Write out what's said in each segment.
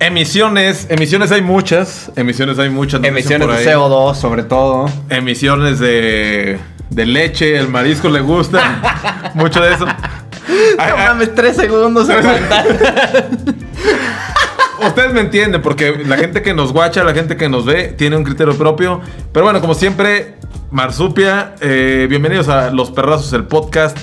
Emisiones, emisiones hay muchas, emisiones hay muchas. Emisiones de ahí. CO2, sobre todo. Emisiones de, de leche, el marisco le gusta, mucho de eso. No mames, tres segundos aguantar. Ustedes me entienden, porque la gente que nos guacha, la gente que nos ve, tiene un criterio propio. Pero bueno, como siempre, Marsupia, eh, bienvenidos a Los Perrazos, el podcast.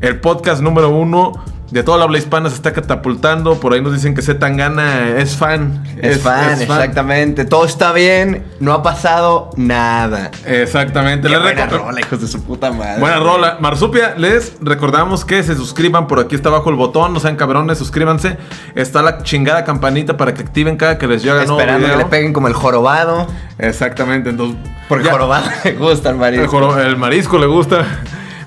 El podcast número uno de toda la habla hispana se está catapultando. Por ahí nos dicen que Z Tangana es fan. Es, fan, exactamente. Todo está bien, no ha pasado nada. Exactamente. Qué Les buena rola, hijos de su puta madre. Buena rola. Marsupia, les recordamos que se suscriban por aquí está abajo el botón, no sean cabrones, suscríbanse. Está la chingada campanita para que activen cada que les llega nuevo Esperando que le peguen como el jorobado. Exactamente, entonces. Porque ya- jorobado le gusta el el, el marisco le gusta.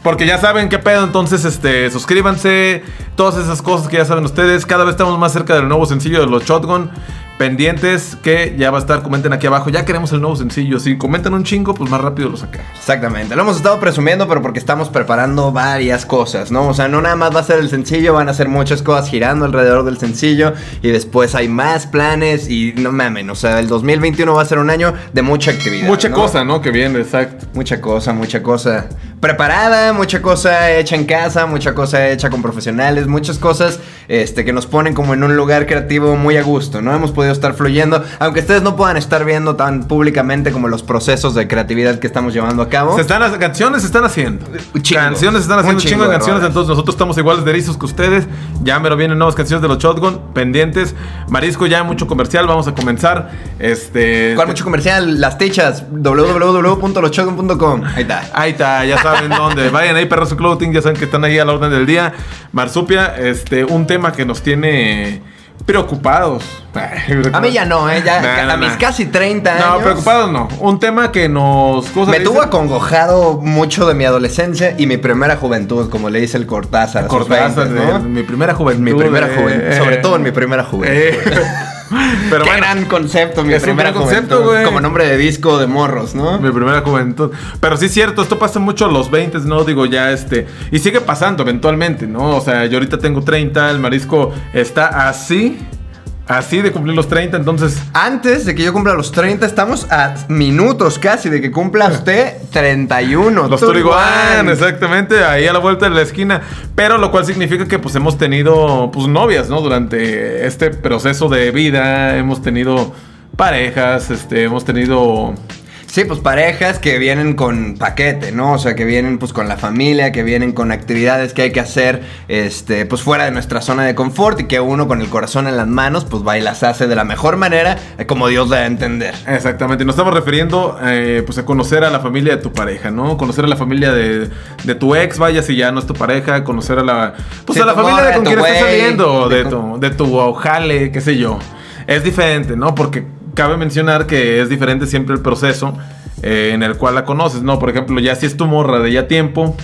Porque ya saben qué pedo, entonces este, suscríbanse, todas esas cosas que ya saben ustedes. Cada vez estamos más cerca del nuevo sencillo de los Shotgun. Pendientes que ya va a estar, comenten aquí abajo. Ya queremos el nuevo sencillo. Si comentan un chingo, pues más rápido lo sacamos. Exactamente, lo hemos estado presumiendo, pero porque estamos preparando varias cosas, ¿no? O sea, no nada más va a ser el sencillo, van a ser muchas cosas girando alrededor del sencillo y después hay más planes y no mamen, o sea, el 2021 va a ser un año de mucha actividad. Mucha ¿no? cosa, ¿no? Que viene, exacto. Mucha cosa, mucha cosa preparada, mucha cosa hecha en casa, mucha cosa hecha con profesionales, muchas cosas este, que nos ponen como en un lugar creativo muy a gusto, ¿no? Hemos podido estar fluyendo, aunque ustedes no puedan estar viendo tan públicamente como los procesos de creatividad que estamos llevando a cabo. Se están, las canciones se están haciendo. Chingo. Canciones se están haciendo un chingo chingo de canciones. Entonces nosotros estamos iguales de erizos que ustedes. Ya me lo vienen nuevas canciones de los Shotgun. Pendientes. Marisco, ya mucho comercial. Vamos a comenzar. Este. ¿Cuál mucho comercial? Las tichas, www.lochogun.com. Ahí está. Ahí está, ya saben dónde. Vayan ahí, Perros Clothing, ya saben que están ahí a la orden del día. Marsupia, este, un tema que nos tiene preocupados. A mí ya no, ¿eh? Ya, Nah, a nah, mis nah. casi 30 años. No, preocupados no. Un tema que nos. ¿cómo se Me tuvo acongojado mucho de mi adolescencia y mi primera juventud, como le dice el Cortázar. Cortázar, 20, ¿no? de mi primera juventud. Mi primera eh, juventud. Sobre todo en mi primera juventud. eh. Pero Qué bueno, gran concepto, mi gran concepto, güey. Como nombre de disco de morros, ¿no? Mi primera juventud. Pero sí es cierto, esto pasa mucho a los 20, ¿no? Digo, ya este. Y sigue pasando eventualmente, ¿no? O sea, yo ahorita tengo 30, el marisco está así. Así de cumplir los 30, entonces. Antes de que yo cumpla los 30, estamos a minutos casi de que cumpla usted 31. Los Turiguan, exactamente, ahí a la vuelta de la esquina. Pero lo cual significa que pues hemos tenido pues novias, ¿no? Durante este proceso de vida, hemos tenido parejas, este, hemos tenido... Sí, pues parejas que vienen con paquete, ¿no? O sea, que vienen pues con la familia, que vienen con actividades que hay que hacer, este, pues fuera de nuestra zona de confort y que uno con el corazón en las manos, pues va y las hace de la mejor manera, eh, como Dios da a entender. Exactamente, nos estamos refiriendo eh, pues a conocer a la familia de tu pareja, ¿no? Conocer a la familia de, de tu ex, vaya si ya no es tu pareja, conocer a la pues Sí, a la familia de con quien estás saliendo, de de tu, de tu jale, qué sé yo. Es diferente, ¿no? Porque cabe mencionar que es diferente siempre el proceso eh, en el cual la conoces, ¿no? Por ejemplo, ya si es tu morra de ya tiempo,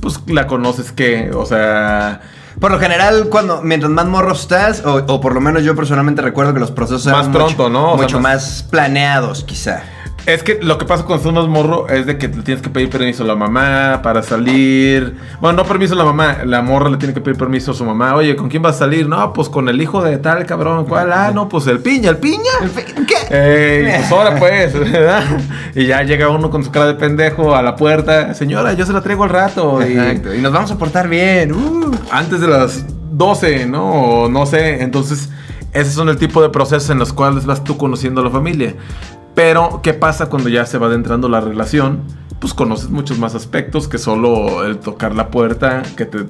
pues la conoces que, o sea, Por lo general, cuando mientras más morro estás, o, o por lo menos yo personalmente recuerdo que los procesos Más eran pronto, mucho, ¿no? O sea, mucho más- más planeados, quizá. Es que lo que pasa cuando estás más morro es de que le tienes que pedir permiso a la mamá para salir. Bueno, no permiso a la mamá, la morra le tiene que pedir permiso a su mamá. Oye, ¿con quién vas a salir? No, pues con el hijo de tal cabrón. ¿Cuál? Ah, no, pues el piña, el piña. ¿Qué? Eh, pues ahora pues, ¿verdad? Y ya llega uno con su cara de pendejo a la puerta. Señora, yo se la traigo al rato. Y Exacto. Y nos vamos a portar bien. Uh. antes de las 12, ¿no? O no sé. Entonces, esos son el tipo de procesos en los cuales vas tú conociendo a la familia. Pero, ¿qué pasa cuando ya se va adentrando la relación? Pues conoces muchos más aspectos que solo el tocar la puerta, que te,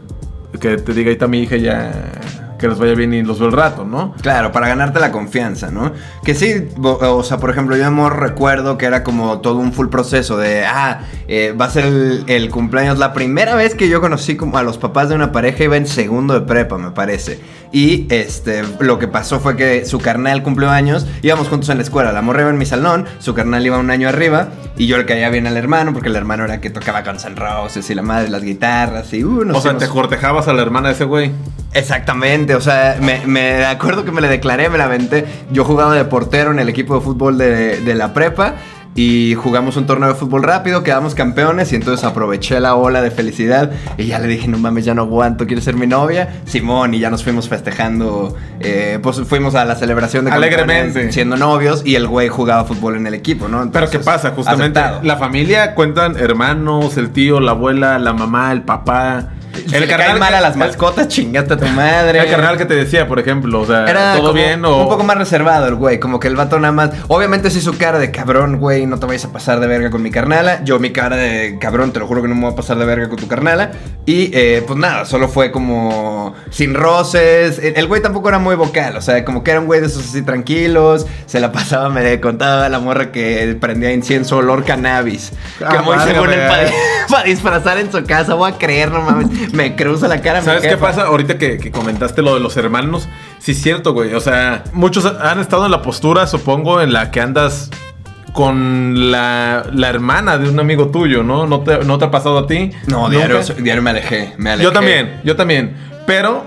que te diga ahí está mi hija ya que les vaya bien y los veo el rato, ¿no? Claro, para ganarte la confianza, ¿no? Que sí, o sea, por ejemplo, yo amor recuerdo que era como todo un full proceso de, ah, eh, va a ser el, el cumpleaños. La primera vez que yo conocí como a los papás de una pareja iba en segundo de prepa, me parece. Y este, lo que pasó fue que su carnal cumplió años, íbamos juntos en la escuela, la morra iba en mi salón, su carnal iba un año arriba, y yo le caía bien al hermano, porque el hermano era que tocaba con San Roses y la madre las guitarras, y uh, nos o sea, te cortejabas a la hermana de ese güey. Exactamente, o sea, me, me acuerdo que me le declaré, me la aventé. Yo jugaba de portero en el equipo de fútbol de, de la prepa y jugamos un torneo de fútbol rápido, quedamos campeones y entonces aproveché la ola de felicidad y ya le dije, no mames, ya no aguanto, ¿quieres ser mi novia? Simón, y ya nos fuimos festejando, eh, pues fuimos a la celebración de Alegremente. siendo novios y el güey jugaba fútbol en el equipo, ¿no? Pero ¿qué pasa? Justamente aceptado. la familia cuentan hermanos, el tío, la abuela, la mamá, el papá. Caen mal a las mascotas, chingate a tu madre. El carnal que te decía, por ejemplo, o sea, Era todo como bien o un poco más reservado el güey, como que el vato nada más, obviamente sí su cara de cabrón, güey, no te vayas a pasar de verga con mi carnala, yo mi cara de cabrón, te lo juro que no me voy a pasar de verga con tu carnala, y eh, pues nada, solo fue como sin roces, el el güey tampoco era muy vocal, o sea, como que era un güey de esos así tranquilos, se la pasaba, me contaba la morra que prendía incienso olor cannabis, Ah, que muy madre, según él güey. para, para disfrazar en su casa, voy a creer, no mames, me cruza la cara. ¿Sabes qué pasa? Ahorita que, que comentaste lo de los hermanos, sí es cierto, güey. O sea, muchos han estado en la postura, supongo, en la que andas con la, la hermana de un amigo tuyo, ¿no? ¿No te, no te ha pasado a ti? No, diario, diario me alejé, me alejé. Yo también, yo también. Pero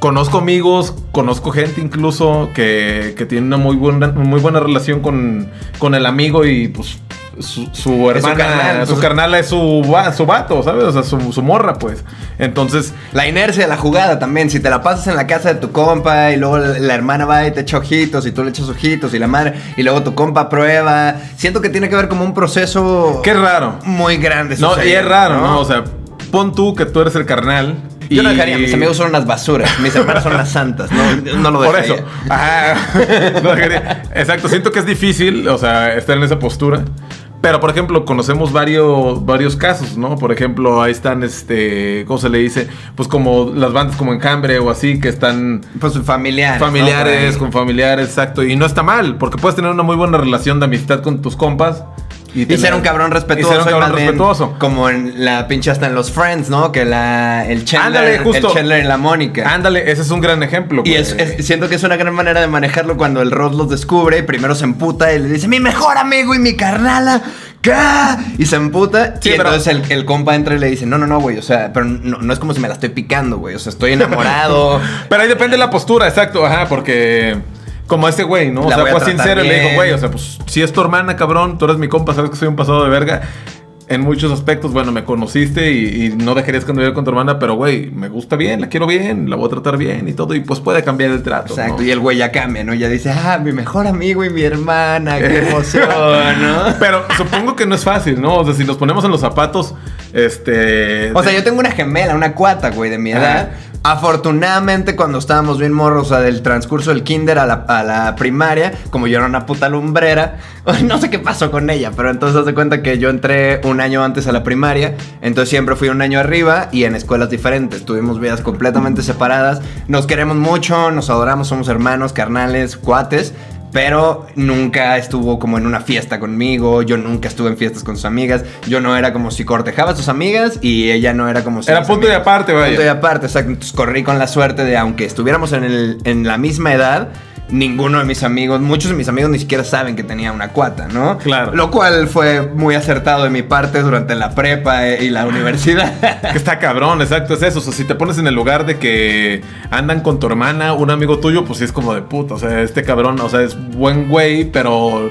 conozco amigos, conozco gente incluso que, que tiene una muy buena, muy buena relación con, con el amigo y pues su, su hermana, carnal, su carnala es su, su vato, ¿sabes? O sea, su, su morra, pues. Entonces, La inercia de la jugada también. Si te la pasas en la casa de tu compa y luego la, la hermana va y te echa ojitos y tú le echas ojitos y la madre y luego tu compa prueba. Siento que tiene que ver como un proceso qué raro. muy grande. No, y es raro, ¿no? O sea, pon tú que tú eres el carnal. yo no dejaría, mis amigos son unas basuras, mis hermanas son las santas, no, no lo Por dejaría. eso. Ajá. No dejaría. Exacto, siento que es difícil, o sea, estar en esa postura. Pero, por ejemplo, conocemos varios, varios casos, ¿no? Por ejemplo, ahí están, este, ¿cómo se le dice? Pues como las bandas como Enjambre o así, que están Pues familiares. familiares, con familiares, exacto. Y no está mal, porque puedes tener una muy buena relación de amistad con tus compas. Y tener- ser un cabrón respetuoso. Y ser un y cabrón respetuoso. Como en la pinche hasta en los Friends, ¿no? Que la, el Chandler, Ándale, justo. el Chandler y la Mónica. Ándale, ese es un gran ejemplo. Y güey. es, es- siento que es una gran manera de manejarlo cuando el Ross los descubre y primero se emputa y le dice, mi mejor amigo y mi carnala. ¿Qué? Y se emputa Sí, y pero- entonces el, el compa entra y le dice, no, no, no, güey, o sea, pero no, no es como si me la estoy picando, güey, o sea, estoy enamorado. Pero ahí depende de la postura, exacto, ajá, porque como ese güey, ¿no? O sea, a fue sincero y le dijo, güey, o sea, pues si es tu hermana, cabrón, tú eres mi compa, sabes que soy un pasado de verga. En muchos aspectos, bueno, me conociste y, y no dejarías convivir con tu hermana, pero güey, me gusta bien, la quiero bien, la voy a tratar bien y todo, y pues puede cambiar el trato. Exacto, ¿no? y el güey ya cambia, ¿no? Ya dice, ah, mi mejor amigo y mi hermana, qué emoción, ¿no? Pero supongo que no es fácil, ¿no? O sea, si nos ponemos en los zapatos, este. O sea, yo tengo una gemela, una cuata, güey, de mi edad. Afortunadamente, cuando estábamos bien morros, o sea, del transcurso del kinder a la, primaria, como yo era una puta lumbrera, no sé qué pasó con ella, pero entonces de cuenta que yo entré un año antes a la primaria, entonces siempre fui un año arriba y en escuelas diferentes. Tuvimos vidas completamente separadas. Nos queremos mucho, nos adoramos, somos hermanos, carnales, cuates. Pero nunca estuvo como en una fiesta conmigo, yo nunca estuve en fiestas con sus amigas, yo no era como si cortejaba a sus amigas y ella no era como si... Era punto y amigas. aparte, vaya. Punto y aparte, exacto. Entonces corrí con la suerte de, aunque estuviéramos en, el- en la misma edad, ninguno de mis amigos, muchos de mis amigos ni siquiera saben que tenía una cuata, ¿no? Claro. Lo cual fue muy acertado de mi parte durante la prepa eh, y la universidad. Que está cabrón, exacto, es eso. O sea, si te pones en el lugar de que andan con tu hermana, un amigo tuyo, pues sí es como de puta. O sea, este cabrón, o sea, es buen güey, pero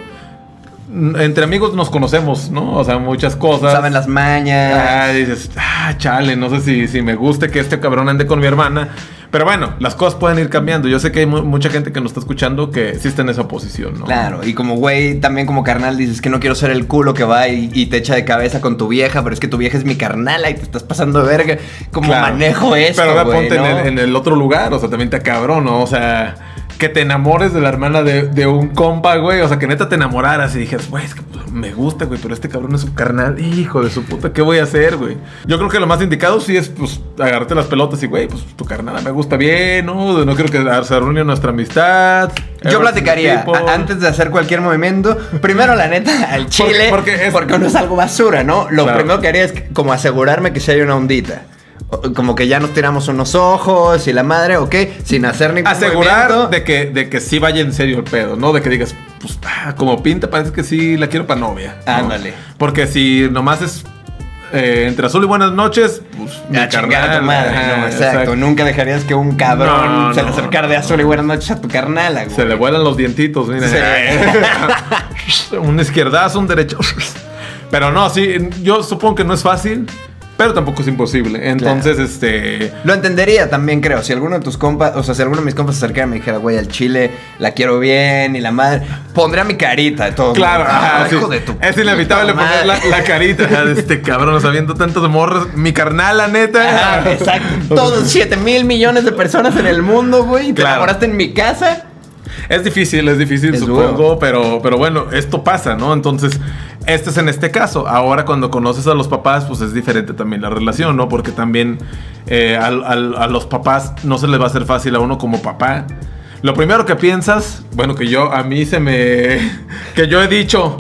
entre amigos nos conocemos, ¿no? O sea, muchas cosas. Saben las mañas. Ah, dices, ah, chale, no sé si, si me guste que este cabrón ande con mi hermana. Pero bueno, las cosas pueden ir cambiando. Yo sé que hay mu- mucha gente que nos está escuchando que sí está en esa posición, ¿no? Claro, y como güey, también como carnal dices que no quiero ser el culo que va y, y te echa de cabeza con tu vieja, pero es que tu vieja es mi carnala y te estás pasando de verga. ¿Cómo Claro. manejo esto, Pero ahora ponte no? en, el, en el otro lugar, o sea, también te cabrón, ¿no? O sea, que te enamores de la hermana de, de un compa, güey. O sea, que neta te enamoraras y dijeras, güey, es que me gusta, güey, pero este cabrón es su carnal. Hijo de su puta, ¿qué voy a hacer, güey? Yo creo que lo más indicado sí es, pues, agarrarte las pelotas y, güey, pues tu carnal me gusta bien, ¿no? No quiero que se arruine nuestra amistad. Yo platicaría, antes de hacer cualquier movimiento, primero la neta, al chile, porque porque, es- porque no es algo basura, ¿no? Lo Claro. primero que haría es como asegurarme que si hay una ondita. Como que ya nos tiramos unos ojos y la madre, ok, sin hacer ningún Asegurar movimiento. de que, de que sí vaya en serio el pedo, ¿no? De que digas, pues, ah, como pinta, parece que sí la quiero para novia. ¿no? Ándale. Porque si nomás es eh, entre azul y buenas noches, pues mi A chingar a tu carnal, madre, ajá, no, exacto. Nunca dejarías que un cabrón No, se le acercara de azul y buenas noches a tu carnala, güey. Se le vuelan los dientitos, mira. un izquierdazo, un derecho. Pero no, sí, yo supongo que no es fácil, pero tampoco es imposible. Entonces, este. Lo entendería también, creo. Si alguno de tus compas, o sea, si alguno de mis compas se acercara y me dijera, güey, al chile la quiero bien y la madre, pondría mi carita de todo. Claro, Ah, ajá, sí. hijo de tu es inevitable poner la, carita de este cabrón sabiendo tantos morros. Mi carnal, la neta. Exacto. Todos 7 mil millones de personas en el mundo, güey. y Te Claro. enamoraste en mi casa. Es difícil, es difícil, Es supongo, duro. pero, pero bueno, esto pasa, ¿no? Entonces, este es en este caso. Ahora, cuando conoces a los papás, pues es diferente también la relación, ¿no? Porque también eh, a los papás no se les va a hacer fácil a uno como papá. Lo primero que piensas, bueno, que yo, a mí se me. que yo he dicho.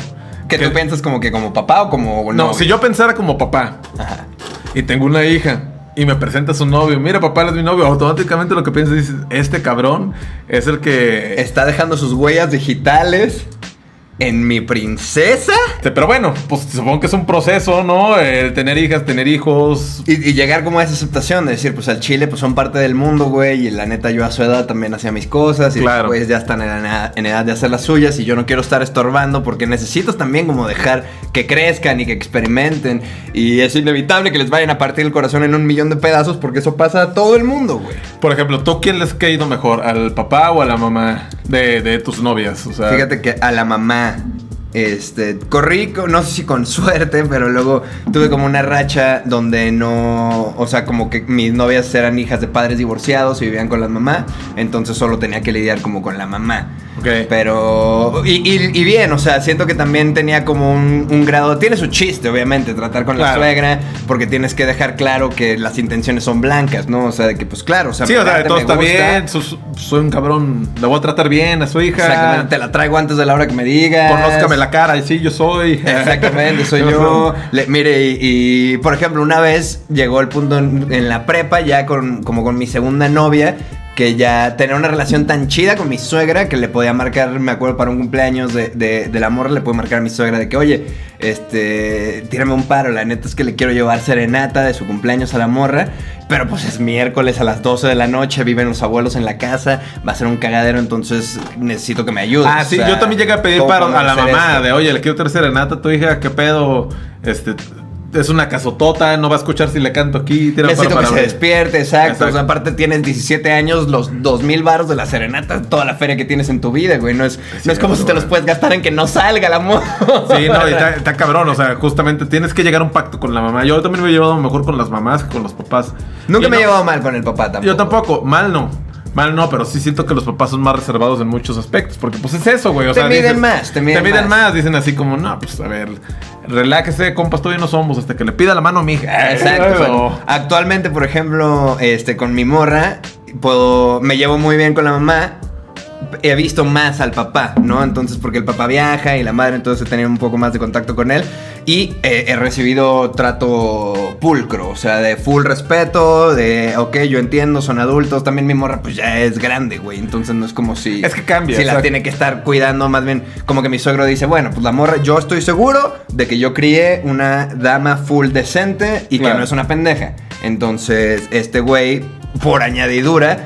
Que tú piensas como que como papá o como No, novio? si yo pensara como papá Ajá. y tengo una hija y me presenta a su novio, mira, papá, él es mi novio, automáticamente lo que piensas es: este cabrón es el que. Está dejando sus huellas digitales en mi princesa. Pero bueno, pues supongo que es un proceso, ¿no? El tener hijas, tener hijos. Y, y llegar como a esa aceptación de decir, pues al Chile pues son parte del mundo, güey, y la neta yo a su edad también hacía mis cosas y Claro. pues ya están en, edad- en edad de hacer las suyas y yo no quiero estar estorbando porque necesitas también como dejar que crezcan y que experimenten y es inevitable que les vayan a partir el corazón en un millón de pedazos porque eso pasa a todo el mundo, güey. Por ejemplo, ¿tú quién les ha ido mejor? ¿Al papá o a la mamá de, de tus novias? O sea, Fíjate que a la mamá, este, corrí, no sé si con suerte, pero luego tuve como una racha donde no, o sea, como que mis novias eran hijas de padres divorciados y vivían con la mamá, entonces solo tenía que lidiar como con la mamá. Pero, y, y- y bien, o sea, siento que también tenía como un, un grado, tiene su chiste, obviamente, tratar con la suegra, porque tienes que dejar claro que las intenciones son blancas, ¿no? O sea, de que pues claro, o sea, Sí, o sea, todo está gusta. bien. soy un cabrón. Le voy a tratar bien a su hija. Exactamente, te la traigo antes de la hora que me digas. Conózcame la cara. Y sí, yo soy. Exactamente, soy yo. Le- mire, y, y, por ejemplo, una vez llegó el punto en, en la prepa, ya con, como con mi segunda novia, que ya tenía una relación tan chida con mi suegra que le podía marcar, me acuerdo, para un cumpleaños de, de, de la morra, le puedo marcar a mi suegra de que, oye, este, tírame un paro, la neta es que le quiero llevar serenata de su cumpleaños a la morra, pero pues es miércoles a las 12 de la noche, viven los abuelos en la casa, va a ser un cagadero, entonces necesito que me ayudes. Ah, sí, o sea, yo también llegué a pedir ¿cómo paro a la mamá esto? de, oye, le quiero traer serenata a tu hija, ¿qué pedo? Este, es una casotota, no va a escuchar si le canto aquí. tira Necesito paro que se para- despierte, exacto. Exacto. O sea, aparte tienes 17 años, los 2000 baros de la serenata, toda la feria que tienes en tu vida, güey. No es, no es como si te los puedes gastar en que no salga el amor. Sí, no, y está, está cabrón, o sea, justamente tienes que llegar a un pacto con la mamá. Yo también me he llevado mejor con las mamás que con los papás. Nunca Y me he llevado mal con el papá tampoco. Yo tampoco, mal no. Mal no, pero sí siento que los papás son más reservados en muchos aspectos. Porque pues es eso, güey. O Te sea, miden dices- más, te miden más. más. Dicen así como, no, pues a ver, relájese, compas, todavía no somos. Hasta que le pida la mano a mi hija. Exacto. Eso. bueno, actualmente, por ejemplo, este, con mi morra, puedo, me llevo muy bien con la mamá. He visto más al papá, ¿no? Entonces, porque el papá viaja y la madre, entonces he tenido un poco más de contacto con él. Y eh, he recibido trato pulcro, o sea, de full respeto, de, ok, yo entiendo, son adultos. También mi morra, pues ya es grande, güey. Entonces no es como si. Es que cambia, Si la tiene que estar cuidando, más bien, como que mi suegro dice, bueno, pues la morra, yo estoy seguro de que yo crié una dama full decente y Claro. que no es una pendeja. Entonces, este güey, por añadidura,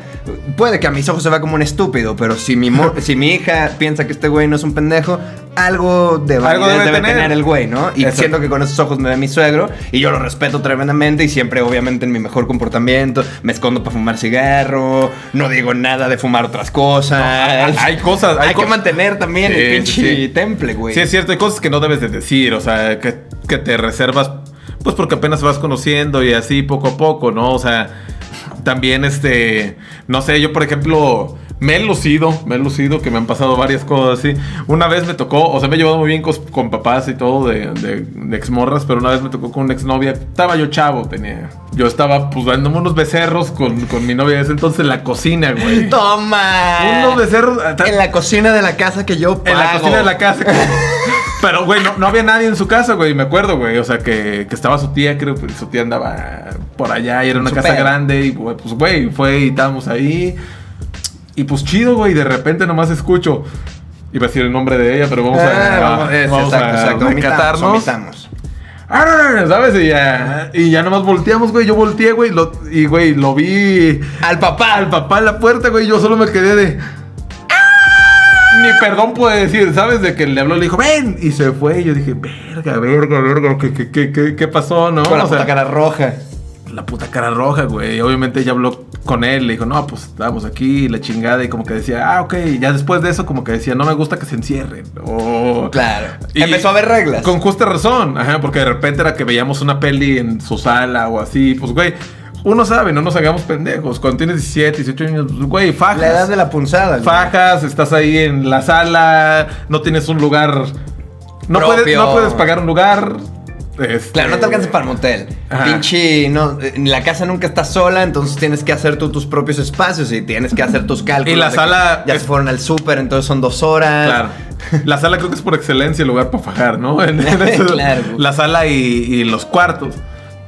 puede que a mis ojos se vea como un estúpido, pero si mi, si mi hija piensa que este güey no es un pendejo, algo de Algo debe debe, tener. tener. el güey, ¿no? Y Exacto. siento que con esos ojos me ve mi suegro y yo lo respeto tremendamente y siempre, obviamente, en mi mejor comportamiento, me escondo para fumar cigarro, no digo nada de fumar otras cosas. hay- hay cosas, hay Hay, co- que mantener también Sí, el pinche sí. temple, güey. Sí, es cierto, hay cosas que no debes de decir, o sea, que, que te reservas, pues porque apenas vas conociendo y así poco a poco, ¿no? O sea, también este, no sé, yo por ejemplo, me he lucido, me he lucido, que me han pasado varias cosas así. Una vez me tocó, o sea, me he llevado muy bien con, con papás y todo de, de, de exmorras, pero una vez me tocó con una exnovia, estaba yo chavo, tenía, yo estaba pues dándome unos becerros con, con mi novia de ese entonces en la cocina, güey. ¡Toma! Unos becerros... En la cocina de la casa que yo pago. En la cocina de la casa. Pero, güey, no, no había nadie en su casa, güey, me acuerdo, güey. O sea, que, que estaba su tía, creo que su tía andaba por allá y era una casa grande. Y, pues, güey, fue y estábamos ahí. Y pues chido, güey, de repente nomás escucho. Iba a decir el nombre de ella, pero vamos a, Ah, vamos, es, vamos exacto, a exacto. Omitamos, rescatarnos. omitamos. ¿sabes? Y ya, y ya nomás volteamos, güey. Yo volteé, güey. lo- y, güey, lo vi Al papá. al papá en la puerta, güey. Yo solo me quedé de. Ni perdón puede decir, ¿sabes? De que le habló, le dijo, ven. Y se fue. Y yo dije, verga, verga, verga. ¿Qué, qué, qué, qué, qué pasó, no? Con la O sea, puta cara roja. la puta cara roja, güey. Y obviamente ella habló con él, le dijo, no, pues estamos aquí, la chingada. Y como que decía, ah, ok. Y ya después de eso, como que decía, no me gusta que se encierren. Claro. Y- Empezó a haber reglas. Con justa razón, ajá, porque de repente era que veíamos una peli en su sala o así. Pues, güey, uno sabe, no nos hagamos pendejos. Cuando tienes 17, 18 años, pues, güey, fajas. La edad de la punzada. güey. Fajas, estás ahí en la sala, no tienes un lugar. No, Propio. puedes, no puedes pagar un lugar. este, Claro, no te alcanza para el motel. Ajá. Pinche, no, la casa nunca está sola, entonces tienes que hacer tú tus propios espacios y tienes que hacer tus cálculos. Y la sala Ya es- se fueron al súper, entonces son dos horas. Claro. La sala creo que es por excelencia el lugar para fajar, ¿no? En- en eso- Claro. La sala y, y los cuartos.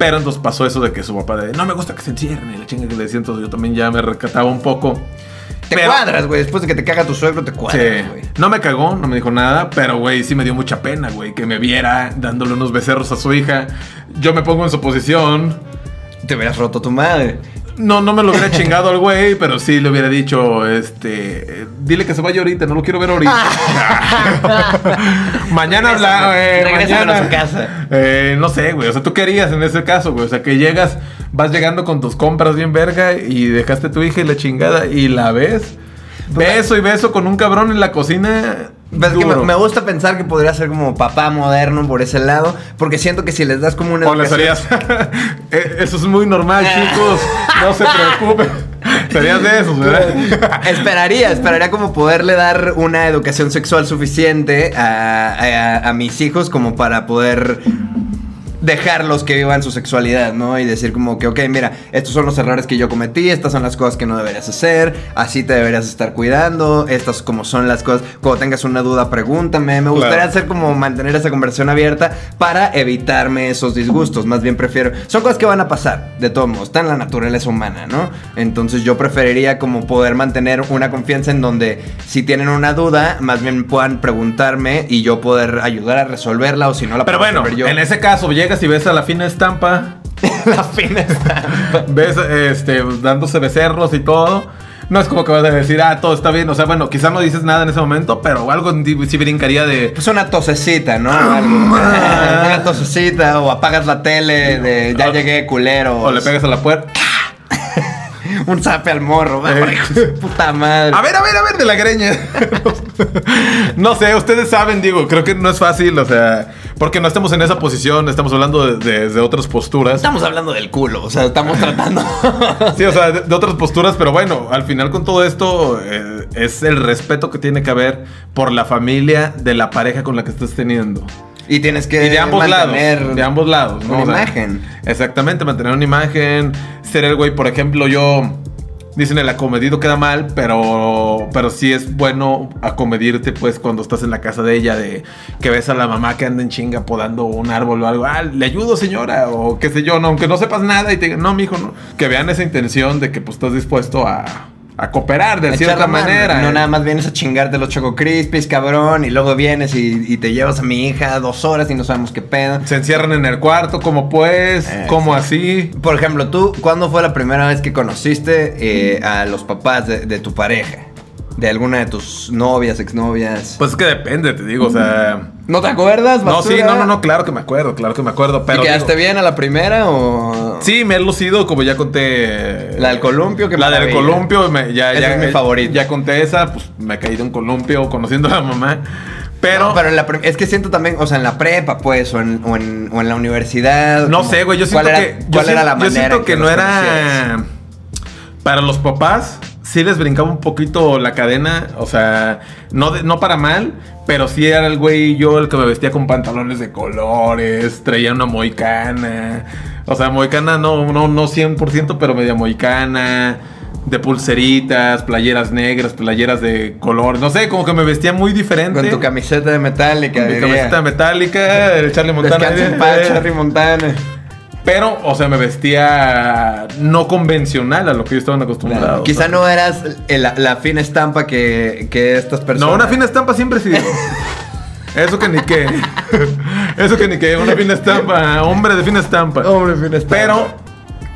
Pero entonces pasó eso de que su papá de no me gusta que se encierren y la chinga que le decía. Entonces yo también ya me recataba un poco. Te Pero- cuadras, güey. Después de que te caga tu suegro, te cuadras, güey. No me cagó, no me dijo nada, pero güey, sí me dio mucha pena, güey, que me viera dándole unos becerros a su hija. Yo me pongo en su posición. Te hubieras roto tu madre. No, no me lo hubiera chingado al güey, pero sí le hubiera dicho, este, dile que se vaya ahorita, no lo quiero ver ahorita. mañana habla, eh, mañana. a su casa. Eh, no sé, güey, o sea, tú querías en ese caso, güey, o sea, que llegas, vas llegando con tus compras bien verga y dejaste a tu hija y la chingada y la ves. Beso y beso con un cabrón en la cocina. Que me, gusta pensar que podría ser como papá moderno por ese lado, porque siento que si les das como una O le educación- serías. Eh, Eso es muy normal, chicos. No se preocupen. Serías de esos, ¿verdad? esperaría, esperaría como poderle dar una educación sexual suficiente a, a- a mis hijos como para poder dejarlos que vivan su sexualidad, ¿no? Y decir como que, ok, mira, estos son los errores que yo cometí, estas son las cosas que no deberías hacer, así te deberías estar cuidando, estas como son las cosas, cuando tengas una duda, pregúntame, me gustaría Claro. hacer como mantener esa conversación abierta para evitarme esos disgustos, más bien prefiero, son cosas que van a pasar, de todos modos, está en la naturaleza humana, ¿no? Entonces yo preferiría como poder mantener una confianza en donde si tienen una duda, más bien puedan preguntarme y yo poder ayudar a resolverla o si no la Pero puedo bueno, resolver yo. en ese caso llegas y ves a la fina estampa, la fina estampa. ves este, dándose becerros y todo. No es como que vas a decir, ah, todo está bien. O sea, bueno, quizás no dices nada en ese momento, pero algo sí brincaría de. Pues una tosecita, ¿no? Algo. una tosecita o apagas la tele de ya O- llegué culero. O le pegas a la puerta. un zape al morro. Eh. puta madre. A ver, a ver, a ver, de la greña. no sé, ustedes saben, digo, creo que no es fácil, o sea, porque no estamos en esa posición, estamos hablando de, de- de otras posturas. Estamos hablando del culo, o sea, estamos tratando. Sí, o sea, de, de otras posturas, pero bueno, al final con todo esto eh, es el respeto que tiene que haber por la familia de la pareja con la que estás teniendo. Y tienes que Y de ambos mantener lados. De ambos lados, ¿no? una O sea, imagen. Exactamente, mantener una imagen. Ser el güey, por ejemplo, yo. Dicen el acomedido queda mal, pero, pero sí es bueno acomedirte, pues, cuando estás en la casa de ella, de que ves a la mamá que anda en chinga podando un árbol o algo. Ah, le ayudo, señora, o qué sé yo, no, aunque no sepas nada y te digan, no, mijo, no. Que vean esa intención de que, pues, estás dispuesto a, a cooperar de cierta manera. No nada más vienes a chingarte los Choco Crispies, cabrón, y luego vienes y, y te llevas a mi hija dos horas y no sabemos qué pedo. Se encierran en el cuarto, como pues, Eh, como así. Por ejemplo, tú, ¿cuándo fue la primera vez que conociste eh, a los papás de, de tu pareja? De alguna de tus novias, exnovias. Pues es que depende, te digo, o sea. ¿No te acuerdas? No, sí, basura? no, no, no, claro que me acuerdo, claro que me acuerdo, pero. ¿Y quedaste digo, bien a la primera o...? Sí, me he lucido, como ya conté. La del columpio, qué La del maravilla. columpio, me- ya, ya, es mi favorita. Ya conté esa, pues me caí de un columpio conociendo a la mamá. Pero. No, pero en la pre- es que siento también, o sea, en la prepa, pues, o en, o en, o en la universidad. No como- sé, güey, yo siento ¿cuál que. era- yo ¿Cuál era siento- la yo manera? siento en que no era. Para los papás, sí les brincaba un poquito la cadena. O sea, no, de- no para mal, pero sí era el güey yo el que me vestía con pantalones de colores, traía una moicana. O sea, moicana no, no, no 100%, pero media moicana. De pulseritas, playeras negras, playeras de color. No sé, como que me vestía muy diferente. Con tu camiseta de metálica. Mi diría. camiseta metálica, el Charlie Montana. Descansa en paz, Charlie Montana. Pero, o sea, me vestía no convencional a lo que yo estaban acostumbrados. Quizá no eras el- la, fina estampa que, que estas personas. No, una fina estampa siempre sido. Eso que ni que. Eso que ni que. Una fina estampa. Hombre de fina estampa. Hombre, fin estampa. Pero,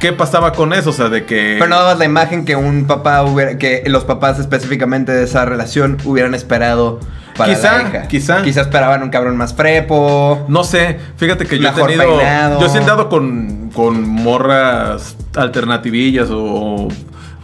¿qué pasaba con eso? O sea, de que. Pero no dabas la imagen que un papá hubiera, que los papás específicamente de esa relación hubieran esperado para Quizá, la hija. quizá. Quizá esperaban un cabrón más prepo. No sé, fíjate que yo he tenido. peinado. Yo sí he andado con, con morras alternativillas o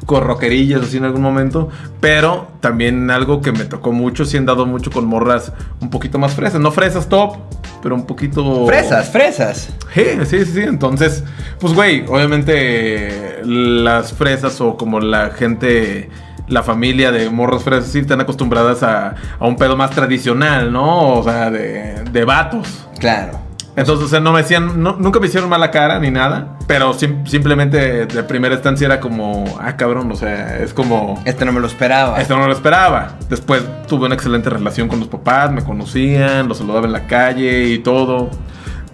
con rockerillas así en algún momento. Pero también algo que me tocó mucho, sí he andado mucho con morras un poquito más fresas. No fresas top, pero un poquito. Fresas, fresas. Sí, sí, sí, sí. Entonces, pues, güey, obviamente las fresas o como la gente, la familia de morros fresas, sí están acostumbradas a, a un pedo más tradicional, ¿no? O sea, de, de vatos. Claro. Entonces, o sea, no me hacían, no- nunca me hicieron mala cara ni nada, pero sim- simplemente de primera instancia era como, ah, cabrón, o sea, es como... Este no me lo esperaba. Esto no lo esperaba. Después tuve una excelente relación con los papás, me conocían, los saludaba en la calle y todo.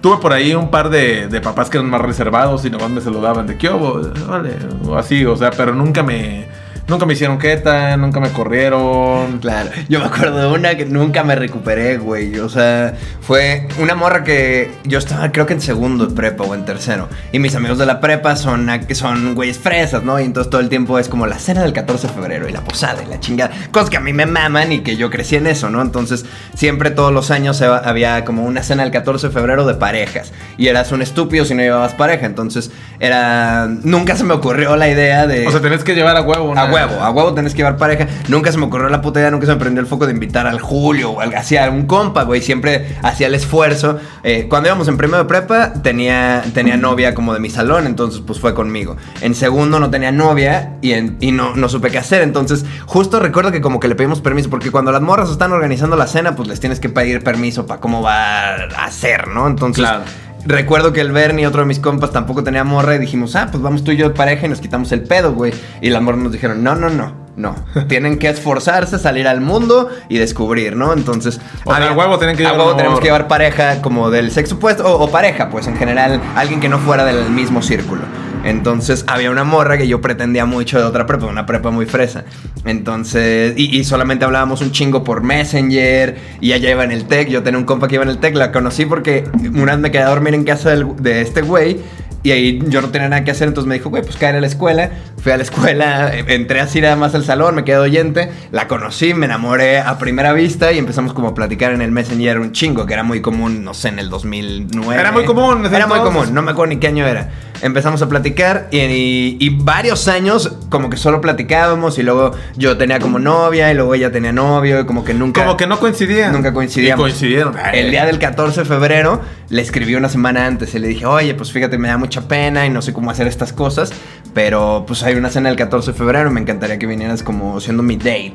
Tuve por ahí un par de, de papás que eran más reservados y nomás me saludaban de qué hubo, vale, o así, o sea, pero nunca me, nunca me hicieron queta, nunca me corrieron. Claro, yo me acuerdo de una que nunca me recuperé, güey. O sea, fue una morra que yo estaba, creo que en segundo de prepa o en tercero. Y mis amigos de la prepa son, son güeyes fresas, ¿no? Y entonces todo el tiempo es como la cena del 14 de febrero y la posada y la chingada. Cosas que a mí me maman y que yo crecí en eso, ¿no? Entonces, siempre todos los años había como una cena del 14 de febrero de parejas. Y eras un estúpido si no llevabas pareja. Entonces, era. Nunca se me ocurrió la idea de. O sea, tenés que llevar a huevo. A una- huevo, a huevo tenés que llevar pareja. Nunca se me ocurrió la puta idea, nunca se me prendió el foco de invitar al Julio o algo así, a un compa, güey. Siempre hacía el esfuerzo. Eh, cuando íbamos en primero de prepa, tenía, tenía novia como de mi salón, entonces pues fue conmigo. En segundo no tenía novia y, no, no supe qué hacer. Entonces, justo recuerdo que como que le pedimos permiso, porque cuando las morras están organizando la cena, pues les tienes que pedir permiso para cómo va a ser, ¿no? Entonces. Recuerdo que el Bernie, otro de mis compas, tampoco tenía morra y dijimos, ah, pues vamos tú y yo de pareja y nos quitamos el pedo, güey. Y las morras nos dijeron, no, no, no, no. Tienen que esforzarse, salir al mundo y descubrir, ¿no? Entonces, O sea, huevo tienen que a llevar huevo tenemos morra. que llevar pareja como del sexo opuesto o, o pareja, pues en general, alguien que no fuera del mismo círculo. Entonces había una morra que yo pretendía mucho de otra prepa, una prepa muy fresa. Entonces, y, solamente hablábamos un chingo por Messenger, y ella iba en el tech, yo tenía un compa que iba en el tech, la conocí porque una vez me quedé a dormir en casa de este güey. Y ahí yo no tenía nada que hacer, entonces me dijo, güey, pues caer a la escuela. Fui a la escuela, entré así nada más al salón, me quedé oyente, la conocí, me enamoré a primera vista y empezamos como a platicar en el Messenger un chingo, que era muy común, no sé, en el 2009. Era muy común Era muy común, no me acuerdo ni qué año era. Empezamos a platicar y, y- y varios años como que solo platicábamos y luego yo tenía como novia y luego ella tenía novio y como que nunca... Como que no coincidían. Nunca coincidíamos. Y coincidieron. El día del 14 de febrero le escribí una semana antes y le dije, oye, pues fíjate, me da mucha pena y no sé cómo hacer estas cosas, pero pues hay una cena el 14 de febrero me encantaría que vinieras como siendo mi date.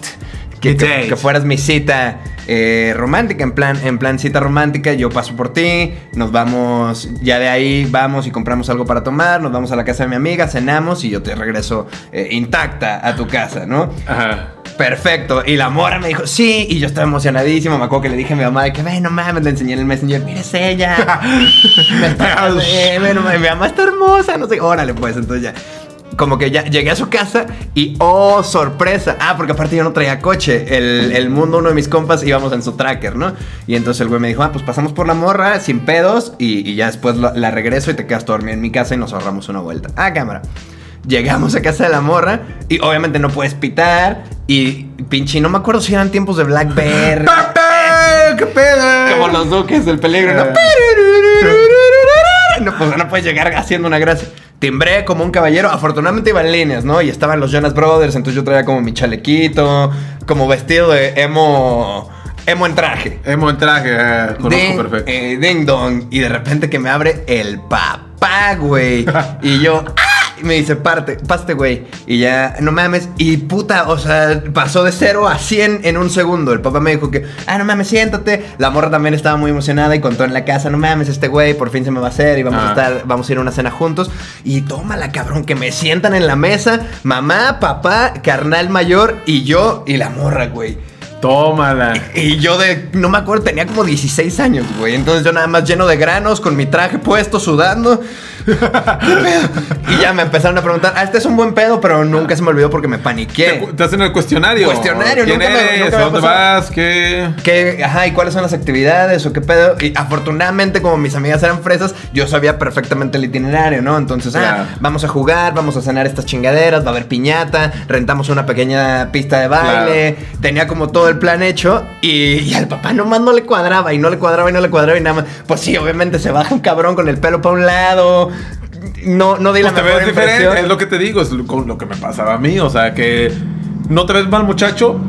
Que, Mi que- date. que fueras mi cita eh, romántica, en plan, en plan cita romántica, yo paso por ti, nos vamos, ya de ahí vamos y compramos algo para tomar, nos vamos a la casa de mi amiga, cenamos y yo te regreso eh, intacta a tu casa, ¿no? Ajá. Perfecto. Y la mora me dijo, sí. Y yo estaba emocionadísimo. Me acuerdo que le dije a mi mamá de que, ve, no mames, le enseñé en el Messenger. Mira, es ella. me está, eh, ve, no mames, mi mamá está hermosa. No sé. Órale, pues. Entonces ya. Como que ya llegué a su casa y, oh, sorpresa. Ah, porque aparte yo no traía coche. El, el mundo, uno de mis compas, íbamos en su tracker, ¿no? Y entonces el güey me dijo, ah, pues pasamos por la morra sin pedos y, y ya después la, la regreso y te quedas dormido en mi casa y nos ahorramos una vuelta. Ah, cámara. Llegamos a casa de la morra y obviamente no puedes pitar y pinche, no me acuerdo si eran tiempos de Blackberry. ¡Qué pedo! Como los duques del peligro, ¿no? No, pues no puedes llegar haciendo una gracia. Timbré como un caballero. Afortunadamente iba en líneas, ¿no? Y estaban los Jonas Brothers. Entonces yo traía como mi chalequito. Como vestido de emo. Emo en traje. Emo en traje, eh, conozco Ding, perfecto. eh, ding dong. Y de repente que me abre el papá, güey. y yo. ¡ah! Y me dice, parte, paste, güey. Y ya, no mames. Y puta, o sea, pasó de 0 a 100 en un segundo. El papá me dijo que, ah, no mames, siéntate. La morra también estaba muy emocionada y contó en la casa, no mames, este güey por fin se me va a hacer y vamos Ah. a estar, vamos a ir a una cena juntos. Y tómala, cabrón, que me sientan en la mesa. Mamá, papá, carnal mayor y yo y la morra, güey. Tómala. Y yo de, no me acuerdo, tenía como 16 años, güey. Entonces yo nada más lleno de granos, con mi traje puesto, sudando. y ya me empezaron a preguntar, ah, este es un buen pedo, pero nunca se me olvidó porque me paniqué. Te, hacen el cuestionario. Cuestionario, ¿Quién nunca me- eres? nunca me ¿A dónde vas? ¿Qué? ¿Qué, ajá, y cuáles son las actividades o qué pedo? Y afortunadamente, como mis amigas eran fresas, yo sabía perfectamente el itinerario, ¿no? Entonces, ah, vamos a jugar, vamos a cenar estas chingaderas, va a haber piñata, rentamos una pequeña pista de baile, tenía como todo el plan hecho y, y al papá nomás no le cuadraba y no le cuadraba y no le cuadraba y nada más. Pues sí, obviamente se baja un cabrón con el pelo para un lado. No, no di la Pues te mejor ves diferente. Es lo que te digo, es lo, lo que me pasaba a mí. O sea, que no te ves mal muchacho,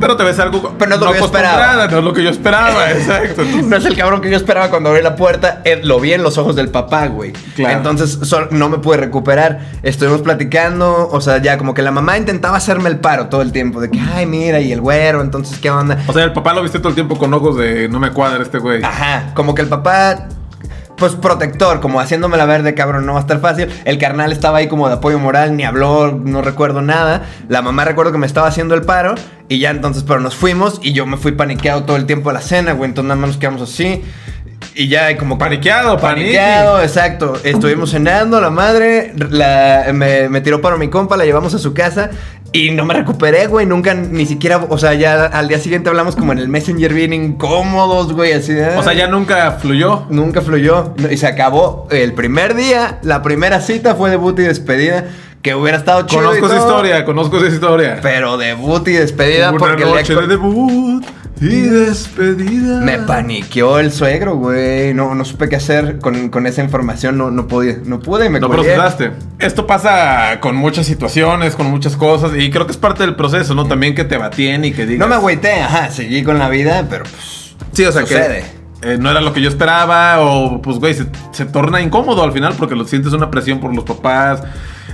pero te ves algo. Pero no es lo que yo esperaba. No es lo que yo esperaba, exacto. Entonces, No es el cabrón que yo esperaba cuando abrí la puerta. eh, lo vi en los ojos del papá, güey. Claro. Entonces no me pude recuperar. Estuvimos platicando. O sea, ya como que la mamá intentaba hacerme el paro todo el tiempo. De que, ay, mira, y el güero. Entonces, ¿qué onda? o sea, el papá lo viste todo el tiempo con ojos de no me cuadra este güey. Ajá. Como que el papá. Pues protector, como haciéndome la verde, cabrón, no va a estar fácil. El carnal estaba ahí como de apoyo moral, ni habló, no recuerdo nada. La mamá recuerdo que me estaba haciendo el paro. Y ya entonces, pero nos fuimos y yo me fui paniqueado todo el tiempo a la cena, güey. Entonces nada más nos quedamos así. Y ya como que- Paniqueado, panique. Paniqueado, exacto. Estuvimos cenando, la madre la, me, me tiró para mi compa, la llevamos a su casa y no me recuperé, güey. Nunca, ni siquiera, o sea, ya al día siguiente hablamos como en el Messenger bien incómodos, güey, así de... O sea, ya nunca fluyó. Nunca fluyó y se acabó el primer día, la primera cita fue debut y despedida, que hubiera estado chido. Conozco esa historia, conozco esa historia. Pero debut y despedida Una porque noche día de debut y despedida. Me paniqueó el suegro, güey. No, no supe qué hacer con, con esa información. No, no pude. No pude me No colgué. procesaste. Esto pasa con muchas situaciones, con muchas cosas. Y creo que es parte del proceso, ¿no? También que te batien y que digas. No me agüité, ajá. Seguí con la vida, pero pues. Sí, o sea sucede. que eh, no era lo que yo esperaba. O pues, güey, se, se torna incómodo al final porque lo sientes una presión por los papás.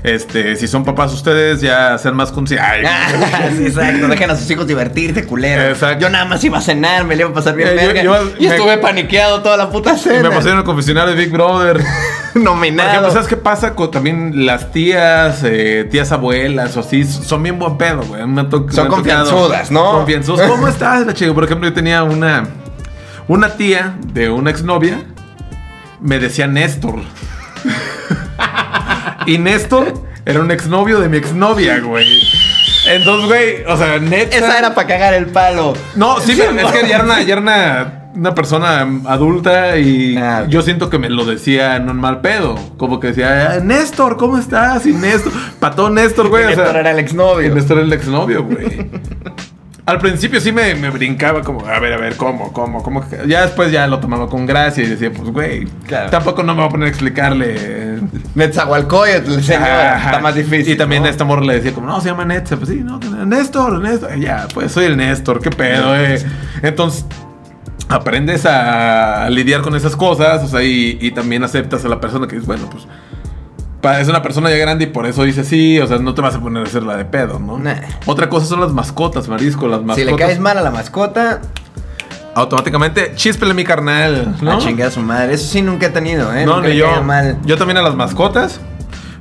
Este, si son papás ustedes, ya sean más conscientes. Sí, exacto. Dejen a sus hijos divertirse, culero. Exacto. Yo nada más iba a cenar, me le iba a pasar bien Eh, yo- verga. yo- y me- estuve paniqueado toda la puta y cena. me pasé en el confesionario de Big Brother. Nominado. ejemplo, ¿sabes qué pasa con también las tías, eh, tías abuelas o así? Son bien buen pedo, güey. Son confianzudas, ¿no? Confianzudas. ¿Cómo estás, la chica? Por ejemplo, yo tenía una, una tía de una exnovia. Me decía Néstor. Y Néstor era un exnovio de mi exnovia, güey. Entonces, güey, o sea, neta. Esa era para cagar el palo. No, sí, pero es que ya era una, ya era una, una persona adulta y Ah, yo siento que me lo decía en un mal pedo. Como que decía, "Ah, Néstor, ¿cómo estás? Y Néstor, pató Néstor, güey. o sea, Néstor era el y exnovio. Néstor era el exnovio, güey. Al principio sí me, me brincaba como, a ver, a ver, ¿cómo, cómo, cómo? que-?" Ya después ya lo tomaba con gracia y decía, pues, güey, Claro. tampoco no me voy a poner a explicarle. Netzahualcoyotl, señora. Está más difícil. Y también ¿no? esta morra le decía como, no, se llama Netza. Pues sí, no, Néstor, Néstor. Ya, pues soy el Néstor, qué pedo, eh. Entonces, aprendes a lidiar con esas cosas, o sea, y, y también aceptas a la persona que es, bueno, pues, es una persona ya grande y por eso dice sí, o sea, no te vas a poner a hacerla de pedo, ¿no? Nah. Otra cosa son las mascotas, marisco, las mascotas. Si le caes mal a la mascota, Automáticamente, chispele mi carnal, ¿no? a chingar a su madre. Eso sí nunca he tenido, ¿eh? No, Nunca ni yo. mal. Yo también a las mascotas.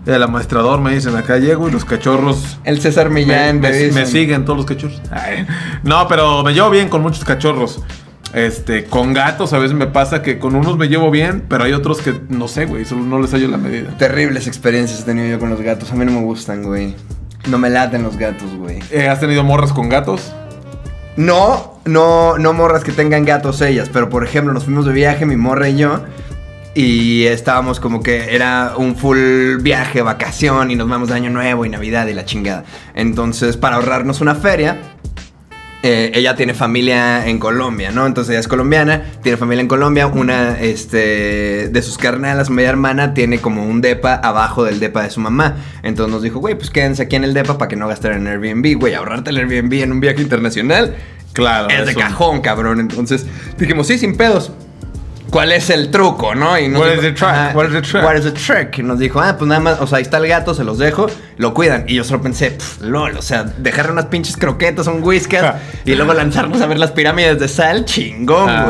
El amastrador me dicen acá llego y los cachorros El César Millán me- me dicen. me siguen todos los cachorros. Ay, no, pero me llevo bien con muchos cachorros. Este, con gatos a veces me pasa que con unos me llevo bien, pero hay otros que no sé, güey, solo no les hallo la medida. Terribles experiencias he tenido yo con los gatos. A mí no me gustan, güey. No me laten los gatos, güey. Eh, ¿Has tenido morras con gatos? No, no, no morras que tengan gatos ellas, pero por ejemplo, nos fuimos de viaje, mi morra y yo, y estábamos como que era un full viaje, vacación, y nos vamos de Año Nuevo y Navidad y la chingada. Entonces, para ahorrarnos una feria, eh, ella tiene familia en Colombia, ¿no? Entonces ella es colombiana, tiene familia en Colombia, una este, de sus carnalas, media hermana, tiene como un depa abajo del depa de su mamá. Entonces nos dijo, güey, pues quédense aquí en el depa para que no gasten en Airbnb, güey, ahorrarte el Airbnb en un viaje internacional. Claro. Es de cajón, cabrón. Entonces dijimos, sí, sin pedos. ¿Cuál es el truco, no? Y nos What dijo, is the trick? ajá, What is the trick? What is the trick? Y nos dijo, ah, pues nada más, o sea, ahí está el gato, se los dejo, lo cuidan. Y yo solo pensé, "Pff, lol, o sea, dejarle unas pinches croquetas, un whiskas, y luego lanzarnos a ver las pirámides de sal, chingón, Ah.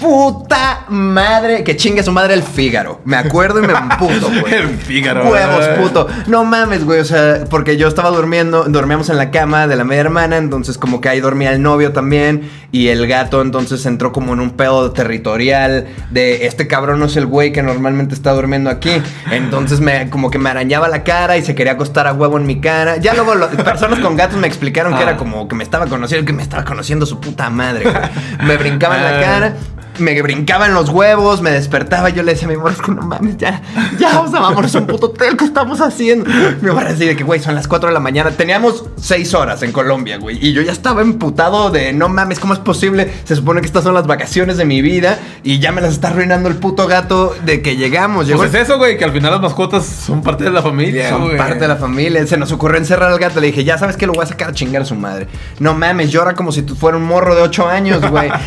Puta madre. Que chingue su madre el Fígaro. Me acuerdo y me emputo, güey. El Fígaro. Huevos, puto. No mames, güey. O sea, porque yo estaba durmiendo, dormíamos en la cama de la media hermana, entonces como que ahí dormía el novio también. Y el gato entonces entró como en un pedo territorial de este cabrón no es el güey que normalmente está durmiendo aquí. Entonces me como que me arañaba la cara y se quería acostar a huevo en mi cara. Ya luego lo- personas con gatos me explicaron que Ah. era como que me estaba conociendo, que me estaba conociendo su puta madre. güey. Me brincaba en la Ah. cara. Me brincaba en los huevos, me despertaba. Yo le decía a mi que no mames, ya, ya, o sea, vámonos a un puto hotel, ¿qué estamos haciendo? Mi amor así de que, güey, son las 4 de la mañana. Teníamos 6 horas en Colombia, güey. Y yo ya estaba emputado de, no mames, ¿cómo es posible? Se supone que estas son las vacaciones de mi vida y ya me las está arruinando el puto gato de que llegamos. Llegó Pues es eso, güey, que al final las mascotas son parte de la familia, son güey. parte de la familia. Se nos ocurrió encerrar al gato. Le dije, ya sabes que lo voy a sacar a chingar a su madre. No mames, llora como si tú fuera un morro de 8 años, güey.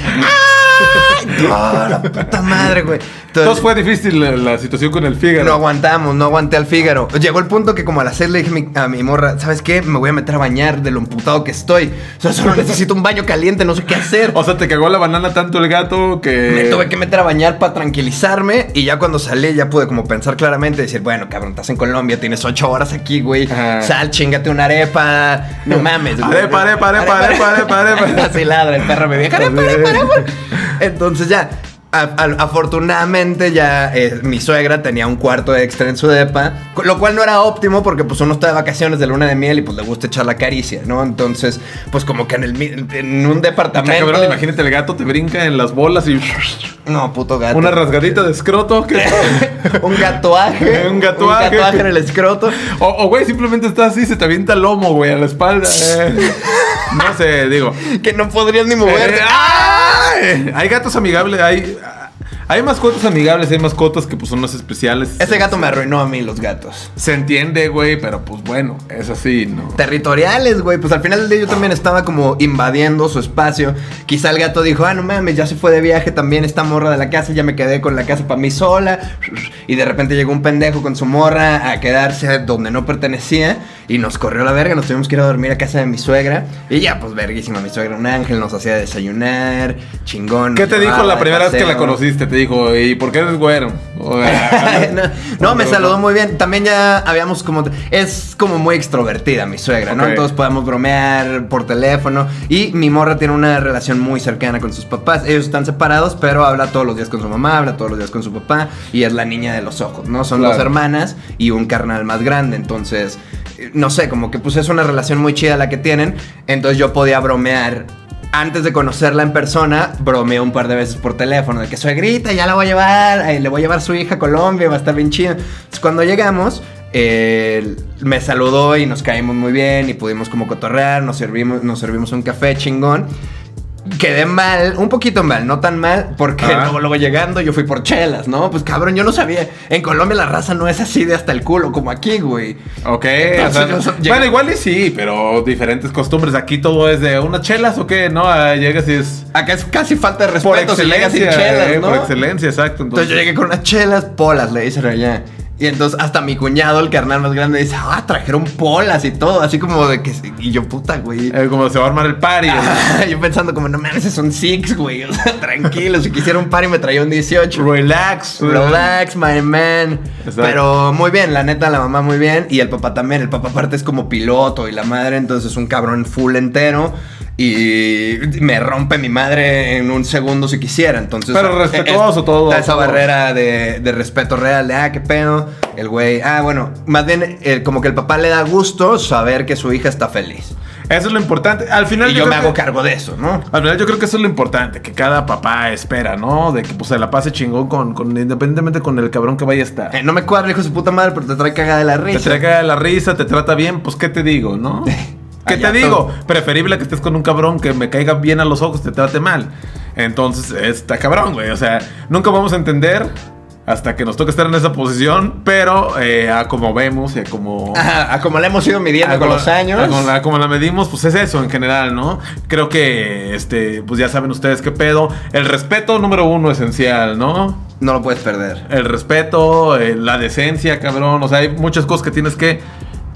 ¡Ay! Llora, puta madre, güey. Entonces fue difícil la, la situación con el Fígaro. No aguantamos, no aguanté al Fígaro. Llegó el punto que como a las 6 le dije a mi, a mi morra, ¿sabes qué? Me voy a meter a bañar de lo emputado que estoy. O sea, solo necesito un baño caliente, no sé qué hacer. O sea, te cagó la banana tanto el gato que. Me tuve que meter a bañar para tranquilizarme y ya cuando salí ya pude como pensar claramente y decir, bueno, cabrón, estás en Colombia, tienes ocho horas aquí, güey. Ajá. Sal, chingate una arepa. No mames, güey. Arepa, arepa, arepa, arepa, arepa, arepa. Así ladra el perro me vieja. Arepa, arepa, arepa. Entonces ya, afortunadamente ya eh, mi suegra tenía un cuarto extra en su depa, lo cual no era óptimo porque pues uno está de vacaciones de luna de miel y pues le gusta echar la caricia, ¿no? Entonces, pues como que en, el, en un departamento... cabrón, imagínate el gato te brinca en las bolas y No, puto gato. una rasgadita de escroto. que- un gatuaje. Un gatuaje. Un gatuaje en el escroto. O, güey, simplemente está así, se te avienta el lomo, güey, a la espalda. eh. No sé, digo. Que no podrías ni moverte. Eh, ¡ay! Hay gatos amigables, hay. Hay mascotas amigables, hay mascotas que pues son más especiales. Ese gato me arruinó a mí los gatos. Se entiende, güey, pero pues bueno, es así, ¿no? Territoriales, güey. Pues al final del día yo también estaba como invadiendo su espacio. Quizá el gato dijo, ah, no mames, ya se fue de viaje también esta morra de la casa, ya me quedé con la casa para mí sola. Y de repente llegó un pendejo con su morra a quedarse donde no pertenecía. Y nos corrió la verga, nos tuvimos que ir a dormir a casa de mi suegra. Y ya, pues verguísima, mi suegra, un ángel, nos hacía desayunar, chingón. ¿Qué te dijo la primera vez que la conociste? Te dijo, ¿y por qué eres güero? No, no, me saludó muy bien. También ya habíamos como. Es como muy extrovertida mi suegra, ¿no? Ok. Entonces podemos bromear por teléfono. Y mi morra tiene una relación muy cercana con sus papás. Ellos están separados, pero habla todos los días con su mamá, habla todos los días con su papá. Y es la niña de los ojos, ¿no? Son Claro. dos hermanas y un carnal más grande. Entonces, eh, no sé, como que pues es una relación muy chida la que tienen. Entonces yo podía bromear antes de conocerla en persona, bromeé un par de veces por teléfono de que suegrita, ya la voy a llevar, ay, le voy a llevar su hija a Colombia, va a estar bien chido. Entonces, cuando llegamos, eh, me saludó y nos caímos muy bien y pudimos como cotorrear, nos servimos, nos servimos un café chingón. Quedé mal, un poquito mal, no tan mal, porque luego, luego llegando yo fui por chelas, ¿no? Pues cabrón, yo no sabía. En Colombia la raza no es así de hasta el culo como aquí, güey. Ok, Entonces, o sea, yo bueno, igual y sí, pero diferentes costumbres. Aquí todo es de unas chelas o qué, ¿no? Ah, llegas y es Acá es casi falta de por respeto si llegas sin excelencia, chelas, eh, ¿no? por excelencia, exacto. Entonces yo llegué con unas chelas, polas, le dicen allá. Y entonces hasta mi cuñado, el carnal más grande, dice, ah, trajeron polas y todo, así como de que... Y yo, puta, güey. eh, como se va a armar el party. yo pensando como, no mames, son six, güey. O sea, tranquilo, si quisiera un par y me traía un 18. Relax. Relax, my man. Exacto. Pero muy bien, la neta, la mamá muy bien. Y el papá también. El papá aparte es como piloto y la madre, entonces es un cabrón full entero. Y me rompe mi madre en un segundo si quisiera. Entonces. Pero respetuoso es- todo, Está esa todo. barrera de, de respeto real, de ah, qué pedo. El güey, ah, bueno, más bien eh, como que el papá le da gusto saber que su hija está feliz. Eso es lo importante. Al final Y yo me hago que- cargo de eso, ¿no? Al final yo creo que eso es lo importante, que cada papá espera, ¿no? De que pues se la pase chingón con, con independientemente con el cabrón que vaya a estar. Eh, no me cuadra, hijo de su puta madre, pero te trae cagada de la Te risa. trae la risa, te trata bien, pues ¿qué te digo, no? ¿Qué te digo? todo. Preferible que estés con un cabrón que me caiga bien a los ojos, te trate mal. Entonces, está cabrón, güey. O sea, nunca vamos a entender hasta que nos toque estar en esa posición, pero eh, a como vemos y a como... Ajá, a como la hemos ido midiendo con los años. a como, la, como la medimos, pues es eso en general, ¿no? Creo que, este, pues ya saben ustedes qué pedo. El respeto número uno esencial, ¿no? No lo puedes perder. El respeto, eh, la decencia, cabrón. O sea, hay muchas cosas que tienes que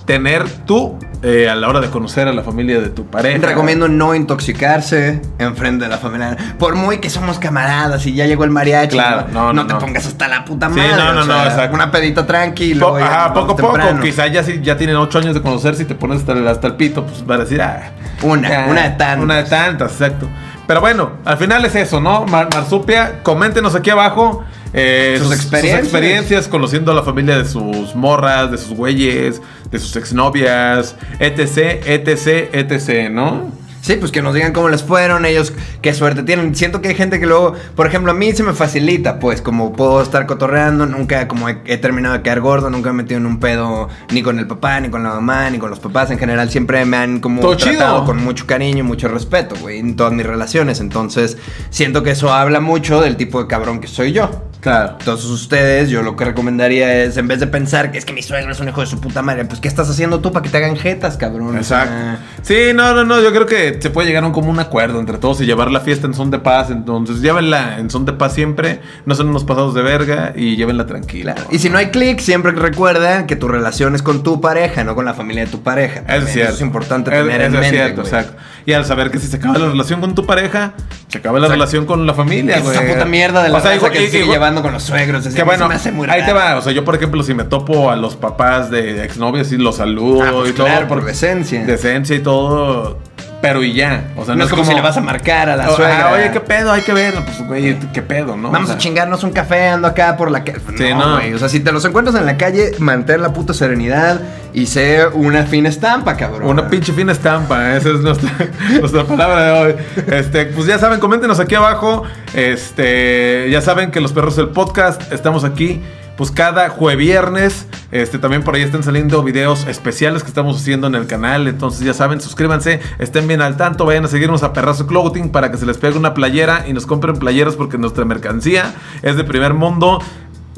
tener tú eh, a la hora de conocer a la familia de tu pareja. Recomiendo no intoxicarse enfrente de la familia. Por muy que somos camaradas y ya llegó el mariachi. Claro, no, no, te no. pongas hasta la puta Sí, madre. no, no, o no, sea, exacto. Una pedita tranquilo. Po- ajá, poco a poco. Quizá ya si ya tienen ocho años de conocerse y te pones hasta el, hasta el pito, pues van a decir, ah. Una, una de tantas. Una de tantas, exacto. Pero bueno, al final es eso, ¿no? Mar- Marsupia, coméntenos aquí abajo eh, Sus experiencias. experiencias conociendo a la familia de sus morras, de sus güeyes, de sus exnovias, etc, etc, etc, ¿no? Sí, pues que nos digan cómo les fueron, ellos qué suerte tienen. Siento que hay gente que luego, por ejemplo, a mí se me facilita, pues, como puedo estar cotorreando, nunca como he, he terminado de caer gordo, nunca me he metido en un pedo ni con el papá, ni con la mamá, ni con los papás. En general siempre me han como Todo tratado chido. con mucho cariño y mucho respeto, güey, en todas mis relaciones. Entonces, siento que eso habla mucho del tipo de cabrón que soy yo. Claro. Entonces ustedes, yo lo que recomendaría es, en vez de pensar que es que mi suegro es un hijo de su puta madre, pues ¿qué estás haciendo tú para que te hagan jetas, cabrón? Exacto. Sí, no, no, no. Yo creo que se puede llegar a un común acuerdo entre todos y llevar la fiesta en son de paz. Entonces, llévenla en son de paz siempre. No son unos pasados de verga y llévenla tranquila. Claro. Y si no hay clic, siempre recuerda que tu relación es con tu pareja, no con la familia de tu pareja. Eso También es cierto. Eso es importante Es- tener en eso es mente. cierto, güey. exacto. Y al saber que si se acaba la relación con tu pareja, se acaba la Exacto. relación con la familia, güey. Esa puta mierda de la O sea, que se sigue igual- llevando con los suegros. así Que bueno, se me hace muy ahí te raro. va. O sea, yo, por ejemplo, si me topo a los papás de exnovias, sí los saludo Ah, pues y todo. claro, por decencia. Decencia y todo. Pero y ya. O sea, no, es como, si le vas a marcar a la suegra. ah, oye, qué pedo, hay que ver. Pues, güey, qué pedo, ¿no? Vamos O sea, a chingarnos un café, ando acá por la calle. Sí, no, no. güey. O sea, si te los encuentras en la calle, mantén la puta serenidad y sé una fina estampa, cabrón. Una pinche fina estampa, esa es nuestra, nuestra palabra de hoy. Este, pues ya saben, coméntenos aquí abajo. Este, ya saben que los perros del podcast estamos aquí. Pues cada jueviernes, este, también por ahí están saliendo videos especiales que estamos haciendo en el canal. Entonces ya saben, suscríbanse, estén bien al tanto, vayan a seguirnos a Perrazo Clothing para que se les pegue una playera y nos compren playeras porque nuestra mercancía es de primer mundo.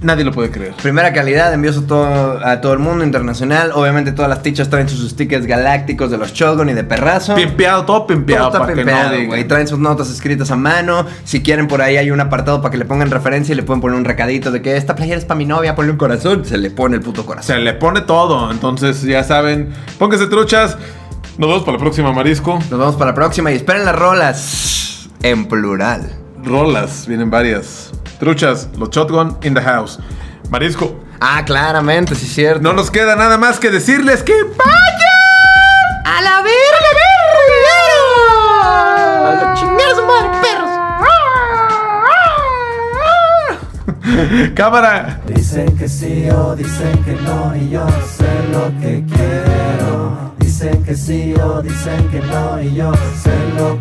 Nadie lo puede creer. Primera calidad, envíos a todo, a todo el mundo internacional. Obviamente todas las tichas traen sus stickers galácticos de los Shogun y de Perrazo. Pimpeado, todo Todo pimpeado, está que no pimpeado, güey. Traen sus notas escritas a mano. Si quieren, por ahí hay un apartado para que le pongan referencia y le pueden poner un recadito de que esta playera es para mi novia, ponle un corazón. Se le pone el puto corazón. Se le pone todo. Entonces, ya saben, pónganse truchas. Nos vemos para la próxima, Marisco. Nos vemos para la próxima y esperen las rolas en plural. Rolas, vienen varias. Truchas, los shotgun in the house. Marisco, Ah, claramente, sí es cierto. no nos queda nada más que decirles que vayan ¡A la verga! ¡Chingar a su madre, perros! Cámara. Dicen que sí o dicen que no y yo sé lo que quiero. Dicen que sí o dicen que no y yo sé lo